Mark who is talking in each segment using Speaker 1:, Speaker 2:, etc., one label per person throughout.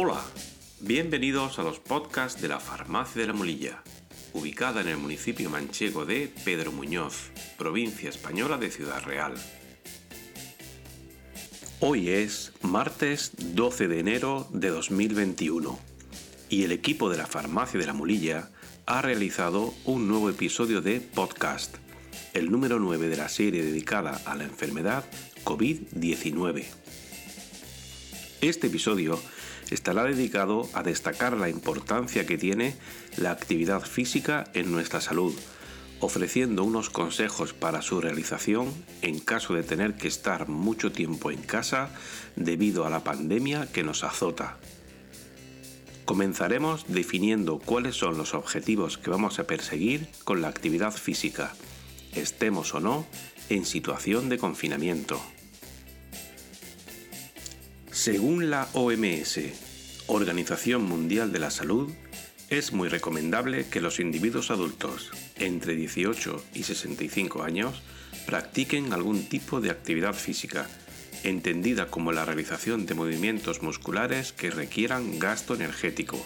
Speaker 1: Hola, bienvenidos a los podcasts de la Farmacia de la Mulilla, ubicada en el municipio manchego de Pedro Muñoz, provincia española de Ciudad Real. Hoy es martes 12 de enero de 2021 y el equipo de la Farmacia de la Mulilla ha realizado un nuevo episodio de podcast, el número 9 de la serie dedicada a la enfermedad COVID-19. Este episodio estará dedicado a destacar la importancia que tiene la actividad física en nuestra salud, ofreciendo unos consejos para su realización en caso de tener que estar mucho tiempo en casa debido a la pandemia que nos azota. Comenzaremos definiendo cuáles son los objetivos que vamos a perseguir con la actividad física, estemos o no en situación de confinamiento. Según la OMS, Organización Mundial de la Salud, es muy recomendable que los individuos adultos entre 18 y 65 años practiquen algún tipo de actividad física entendida como la realización de movimientos musculares que requieran gasto energético.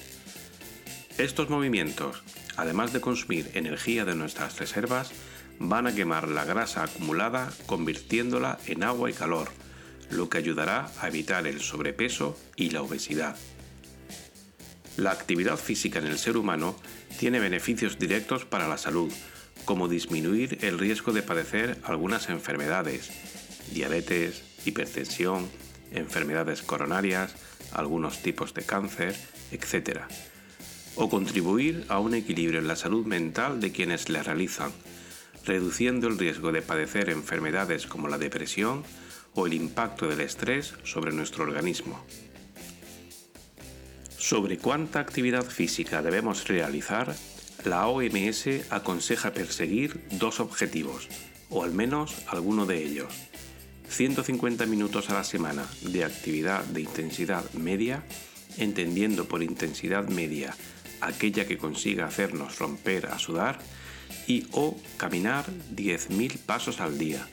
Speaker 1: Estos movimientos, además de consumir energía de nuestras reservas, van a quemar la grasa acumulada convirtiéndola en agua y calor, lo que ayudará a evitar el sobrepeso y la obesidad. La actividad física en el ser humano tiene beneficios directos para la salud, como disminuir el riesgo de padecer algunas enfermedades, diabetes, hipertensión, enfermedades coronarias, algunos tipos de cáncer, etc. O contribuir a un equilibrio en la salud mental de quienes la realizan, reduciendo el riesgo de padecer enfermedades como la depresión o el impacto del estrés sobre nuestro organismo. Sobre cuánta actividad física debemos realizar, la OMS aconseja perseguir dos objetivos, o al menos alguno de ellos 150 minutos a la semana de actividad de intensidad media, entendiendo por intensidad media aquella que consiga hacernos romper a sudar, y o caminar 10.000 pasos al día.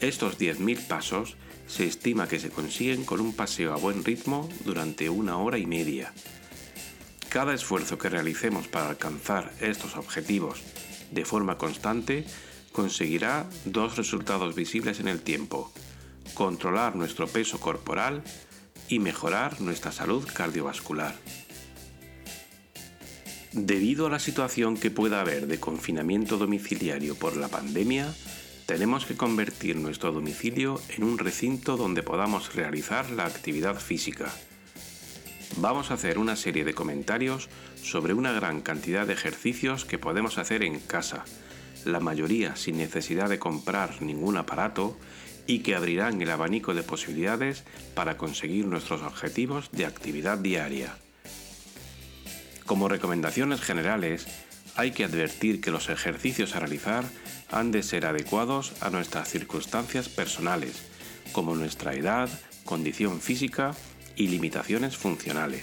Speaker 1: Estos 10.000 pasos se estima que se consiguen con un paseo a buen ritmo durante una hora y media. Cada esfuerzo que realicemos para alcanzar estos objetivos de forma constante conseguirá dos resultados visibles en el tiempo, controlar nuestro peso corporal y mejorar nuestra salud cardiovascular. Debido a la situación que pueda haber de confinamiento domiciliario por la pandemia, tenemos que convertir nuestro domicilio en un recinto donde podamos realizar la actividad física. Vamos a hacer una serie de comentarios sobre una gran cantidad de ejercicios que podemos hacer en casa, la mayoría sin necesidad de comprar ningún aparato y que abrirán el abanico de posibilidades para conseguir nuestros objetivos de actividad diaria. Como recomendaciones generales, hay que advertir que los ejercicios a realizar han de ser adecuados a nuestras circunstancias personales, como nuestra edad, condición física y limitaciones funcionales.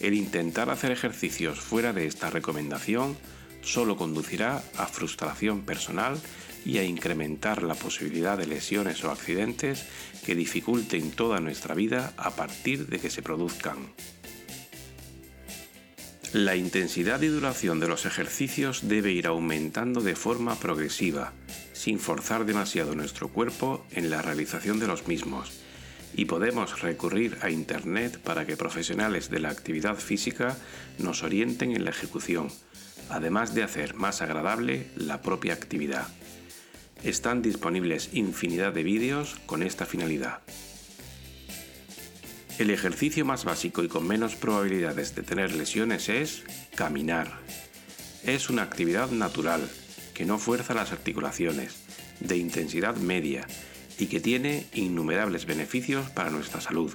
Speaker 1: El intentar hacer ejercicios fuera de esta recomendación solo conducirá a frustración personal y a incrementar la posibilidad de lesiones o accidentes que dificulten toda nuestra vida a partir de que se produzcan. La intensidad y duración de los ejercicios debe ir aumentando de forma progresiva, sin forzar demasiado nuestro cuerpo en la realización de los mismos, y podemos recurrir a Internet para que profesionales de la actividad física nos orienten en la ejecución, además de hacer más agradable la propia actividad. Están disponibles infinidad de vídeos con esta finalidad. El ejercicio más básico y con menos probabilidades de tener lesiones es caminar. Es una actividad natural que no fuerza las articulaciones, de intensidad media y que tiene innumerables beneficios para nuestra salud.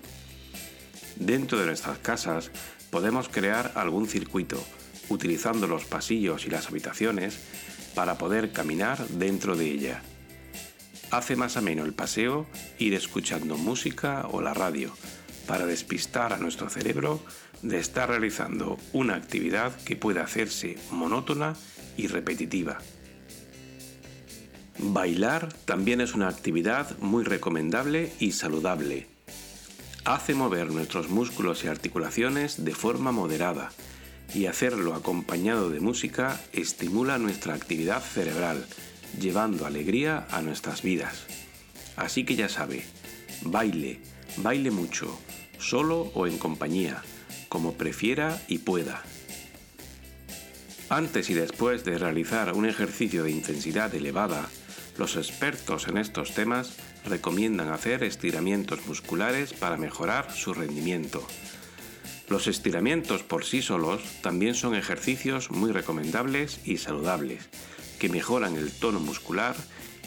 Speaker 1: Dentro de nuestras casas podemos crear algún circuito utilizando los pasillos y las habitaciones para poder caminar dentro de ella. Hace más ameno el paseo ir escuchando música o la radio para despistar a nuestro cerebro de estar realizando una actividad que puede hacerse monótona y repetitiva. Bailar también es una actividad muy recomendable y saludable. hace mover nuestros músculos y articulaciones de forma moderada y hacerlo acompañado de música estimula nuestra actividad cerebral, llevando alegría a nuestras vidas. Así que ya sabe, baile, baile mucho, solo o en compañía, como prefiera y pueda. Antes y después de realizar un ejercicio de intensidad elevada, los expertos en estos temas recomiendan hacer estiramientos musculares para mejorar su rendimiento. Los estiramientos por sí solos también son ejercicios muy recomendables y saludables, que mejoran el tono muscular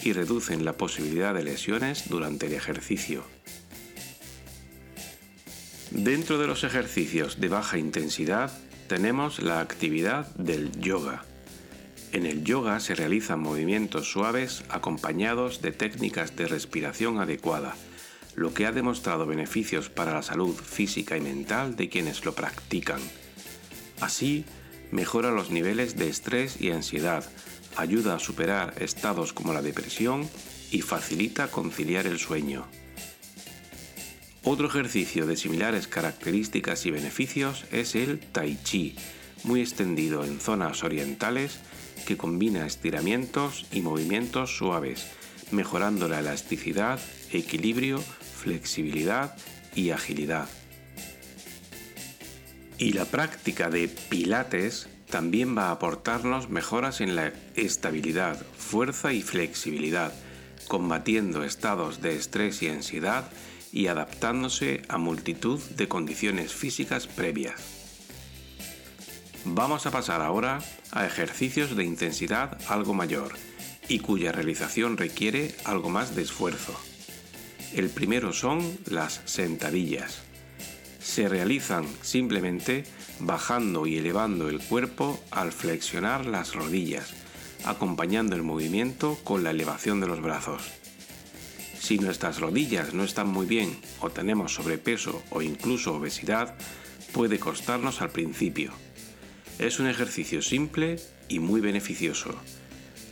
Speaker 1: y reducen la posibilidad de lesiones durante el ejercicio. Dentro de los ejercicios de baja intensidad tenemos la actividad del yoga. En el yoga se realizan movimientos suaves acompañados de técnicas de respiración adecuada, lo que ha demostrado beneficios para la salud física y mental de quienes lo practican. Así, mejora los niveles de estrés y ansiedad, ayuda a superar estados como la depresión y facilita conciliar el sueño. Otro ejercicio de similares características y beneficios es el tai chi, muy extendido en zonas orientales que combina estiramientos y movimientos suaves, mejorando la elasticidad, equilibrio, flexibilidad y agilidad. Y la práctica de pilates también va a aportarnos mejoras en la estabilidad, fuerza y flexibilidad, combatiendo estados de estrés y ansiedad y adaptándose a multitud de condiciones físicas previas. Vamos a pasar ahora a ejercicios de intensidad algo mayor y cuya realización requiere algo más de esfuerzo. El primero son las sentadillas se realizan simplemente bajando y elevando el cuerpo al flexionar las rodillas, acompañando el movimiento con la elevación de los brazos. Si nuestras rodillas no están muy bien o tenemos sobrepeso o incluso obesidad, puede costarnos al principio. Es un ejercicio simple y muy beneficioso.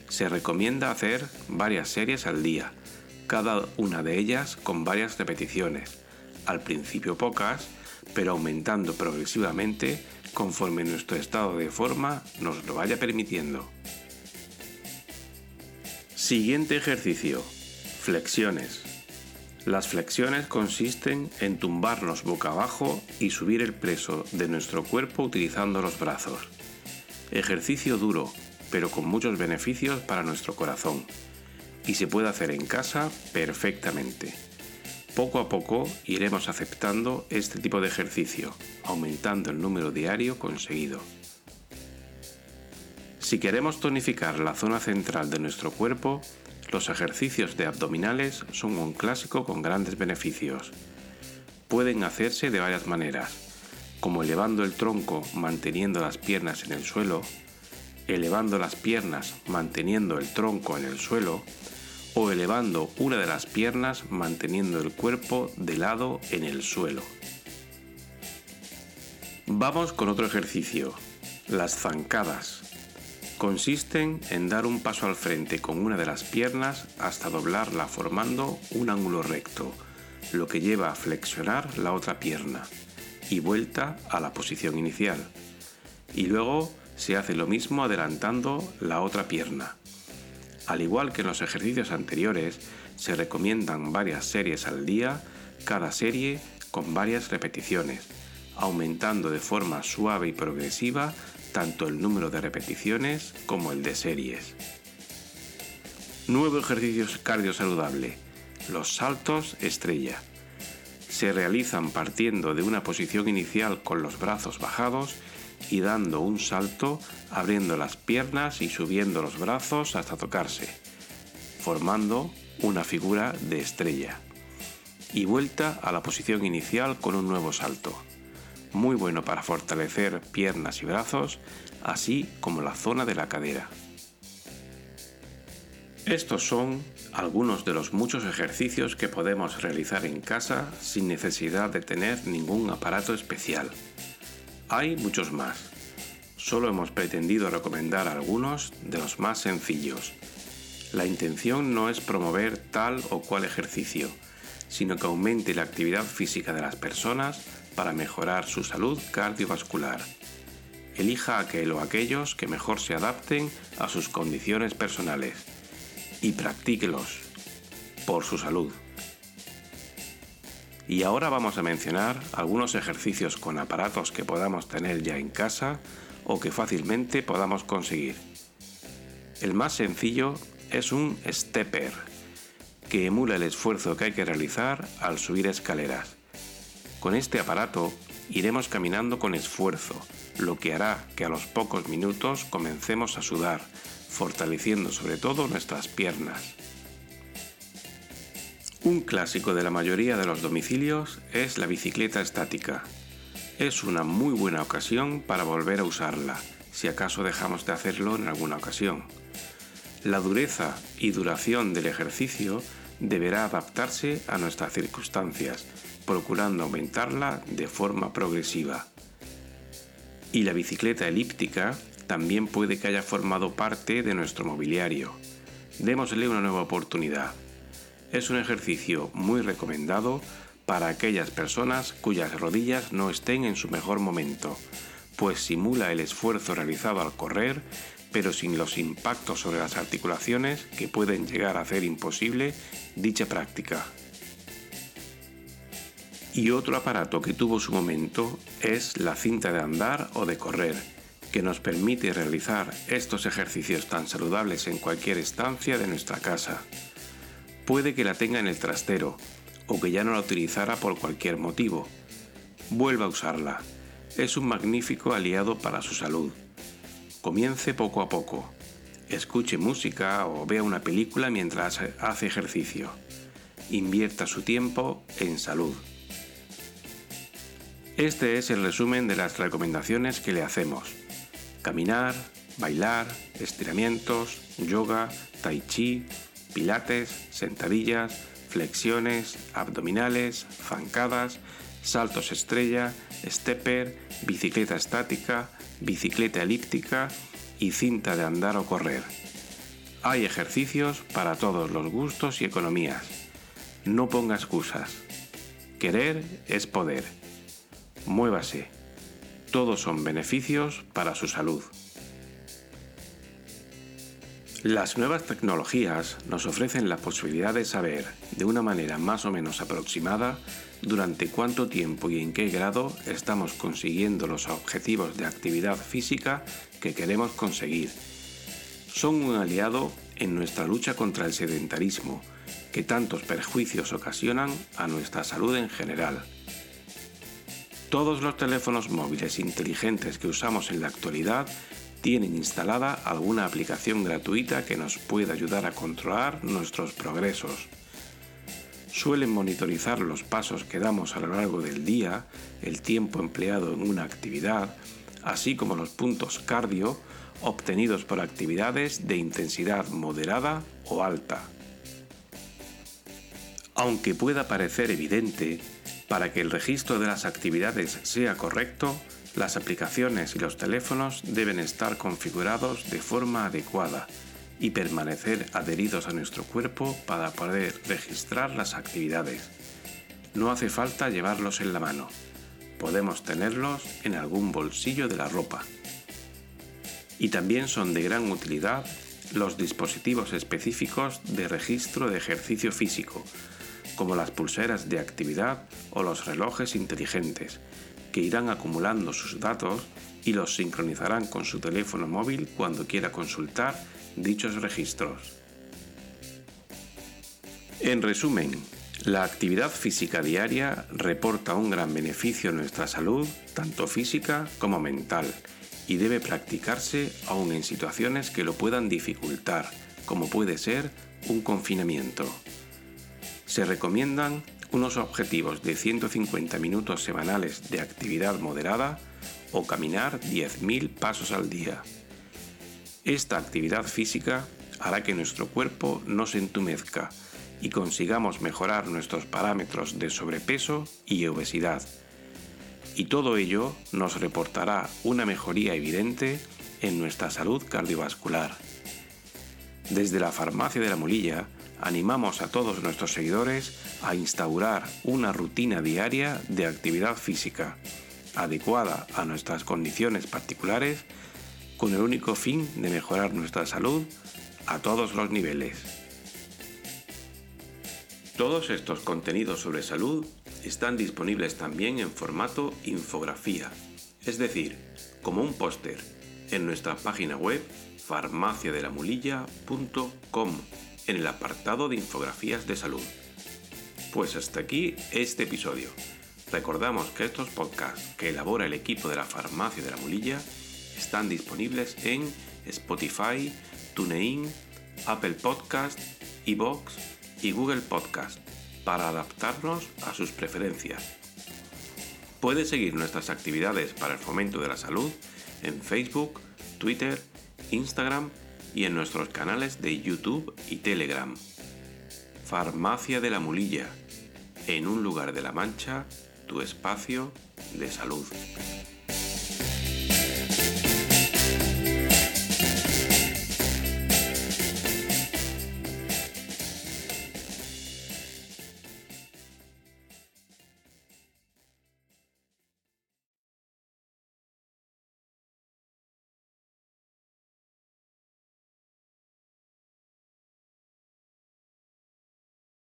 Speaker 1: Se recomienda hacer varias series al día, cada una de ellas con varias repeticiones. Al principio pocas, pero aumentando progresivamente conforme nuestro estado de forma nos lo vaya permitiendo. Siguiente ejercicio. Flexiones. Las flexiones consisten en tumbarnos boca abajo y subir el peso de nuestro cuerpo utilizando los brazos. Ejercicio duro, pero con muchos beneficios para nuestro corazón. Y se puede hacer en casa perfectamente. Poco a poco iremos aceptando este tipo de ejercicio, aumentando el número diario conseguido. Si queremos tonificar la zona central de nuestro cuerpo, los ejercicios de abdominales son un clásico con grandes beneficios. Pueden hacerse de varias maneras, como elevando el tronco manteniendo las piernas en el suelo, elevando las piernas manteniendo el tronco en el suelo, o elevando una de las piernas manteniendo el cuerpo de lado en el suelo. Vamos con otro ejercicio, las zancadas. Consisten en dar un paso al frente con una de las piernas hasta doblarla formando un ángulo recto, lo que lleva a flexionar la otra pierna y vuelta a la posición inicial. Y luego se hace lo mismo adelantando la otra pierna. Al igual que en los ejercicios anteriores, se recomiendan varias series al día, cada serie con varias repeticiones, aumentando de forma suave y progresiva tanto el número de repeticiones como el de series. Nuevo ejercicio cardio saludable, los saltos estrella. Se realizan partiendo de una posición inicial con los brazos bajados y dando un salto, abriendo las piernas y subiendo los brazos hasta tocarse, formando una figura de estrella. Y vuelta a la posición inicial con un nuevo salto. Muy bueno para fortalecer piernas y brazos, así como la zona de la cadera. Estos son algunos de los muchos ejercicios que podemos realizar en casa sin necesidad de tener ningún aparato especial. Hay muchos más. Solo hemos pretendido recomendar algunos de los más sencillos. La intención no es promover tal o cual ejercicio, sino que aumente la actividad física de las personas para mejorar su salud cardiovascular. Elija aquel o aquellos que mejor se adapten a sus condiciones personales y practíquelos por su salud. Y ahora vamos a mencionar algunos ejercicios con aparatos que podamos tener ya en casa o que fácilmente podamos conseguir. El más sencillo es un stepper, que emula el esfuerzo que hay que realizar al subir escaleras. Con este aparato iremos caminando con esfuerzo, lo que hará que a los pocos minutos comencemos a sudar, fortaleciendo sobre todo nuestras piernas. Un clásico de la mayoría de los domicilios es la bicicleta estática. Es una muy buena ocasión para volver a usarla, si acaso dejamos de hacerlo en alguna ocasión. La dureza y duración del ejercicio deberá adaptarse a nuestras circunstancias, procurando aumentarla de forma progresiva. Y la bicicleta elíptica también puede que haya formado parte de nuestro mobiliario. Démosle una nueva oportunidad es un ejercicio muy recomendado para aquellas personas cuyas rodillas no estén en su mejor momento, pues simula el esfuerzo realizado al correr, pero sin los impactos sobre las articulaciones que pueden llegar a hacer imposible dicha práctica. Y otro aparato que tuvo su momento es la cinta de andar o de correr, que nos permite realizar estos ejercicios tan saludables en cualquier estancia de nuestra casa puede que la tenga en el trastero o que ya no la utilizara por cualquier motivo. Vuelva a usarla. Es un magnífico aliado para su salud. Comience poco a poco. Escuche música o vea una película mientras hace ejercicio. Invierta su tiempo en salud. Este es el resumen de las recomendaciones que le hacemos. Caminar, bailar, estiramientos, yoga, tai chi, pilates, sentadillas, flexiones, abdominales, zancadas, saltos estrella, stepper, bicicleta estática, bicicleta elíptica y cinta de andar o correr. Hay ejercicios para todos los gustos y economías. No ponga excusas. Querer es poder. Muévase. Todos son beneficios para su salud. Las nuevas tecnologías nos ofrecen la posibilidad de saber, de una manera más o menos aproximada, durante cuánto tiempo y en qué grado estamos consiguiendo los objetivos de actividad física que queremos conseguir. Son un aliado en nuestra lucha contra el sedentarismo, que tantos perjuicios ocasionan a nuestra salud en general. Todos los teléfonos móviles inteligentes que usamos en la actualidad tienen instalada alguna aplicación gratuita que nos pueda ayudar a controlar nuestros progresos. Suelen monitorizar los pasos que damos a lo largo del día, el tiempo empleado en una actividad, así como los puntos cardio obtenidos por actividades de intensidad moderada o alta. Aunque pueda parecer evidente, para que el registro de las actividades sea correcto, las aplicaciones y los teléfonos deben estar configurados de forma adecuada y permanecer adheridos a nuestro cuerpo para poder registrar las actividades. No hace falta llevarlos en la mano, podemos tenerlos en algún bolsillo de la ropa. Y también son de gran utilidad los dispositivos específicos de registro de ejercicio físico, como las pulseras de actividad o los relojes inteligentes, que irán acumulando sus datos y los sincronizarán con su teléfono móvil cuando quiera consultar dichos registros. En resumen, la actividad física diaria reporta un gran beneficio a nuestra salud, tanto física como mental, y debe practicarse aún en situaciones que lo puedan dificultar, como puede ser un confinamiento. Se recomiendan unos objetivos de 150 minutos semanales de actividad moderada o caminar 10.000 pasos al día. Esta actividad física hará que nuestro cuerpo no se entumezca y consigamos mejorar nuestros parámetros de sobrepeso y obesidad. Y todo ello nos reportará una mejoría evidente en nuestra salud cardiovascular. Desde la farmacia de la Molilla animamos a todos nuestros seguidores a instaurar una rutina diaria de actividad física adecuada a nuestras condiciones particulares con el único fin de mejorar nuestra salud a todos los niveles. Todos estos contenidos sobre salud están disponibles también en formato infografía, es decir, como un póster, en nuestra página web farmaciadelamulilla.com en el apartado de infografías de salud. Pues hasta aquí este episodio. Recordamos que estos podcasts que elabora el equipo de la Farmacia de la Mulilla están disponibles en Spotify, TuneIn, Apple Podcast, iBox y Google Podcast para adaptarnos a sus preferencias. Puedes seguir nuestras actividades para el fomento de la salud en Facebook, Twitter, Instagram y en nuestros canales de YouTube y Telegram. Farmacia de la Mulilla, en un lugar de la Mancha, tu espacio de salud.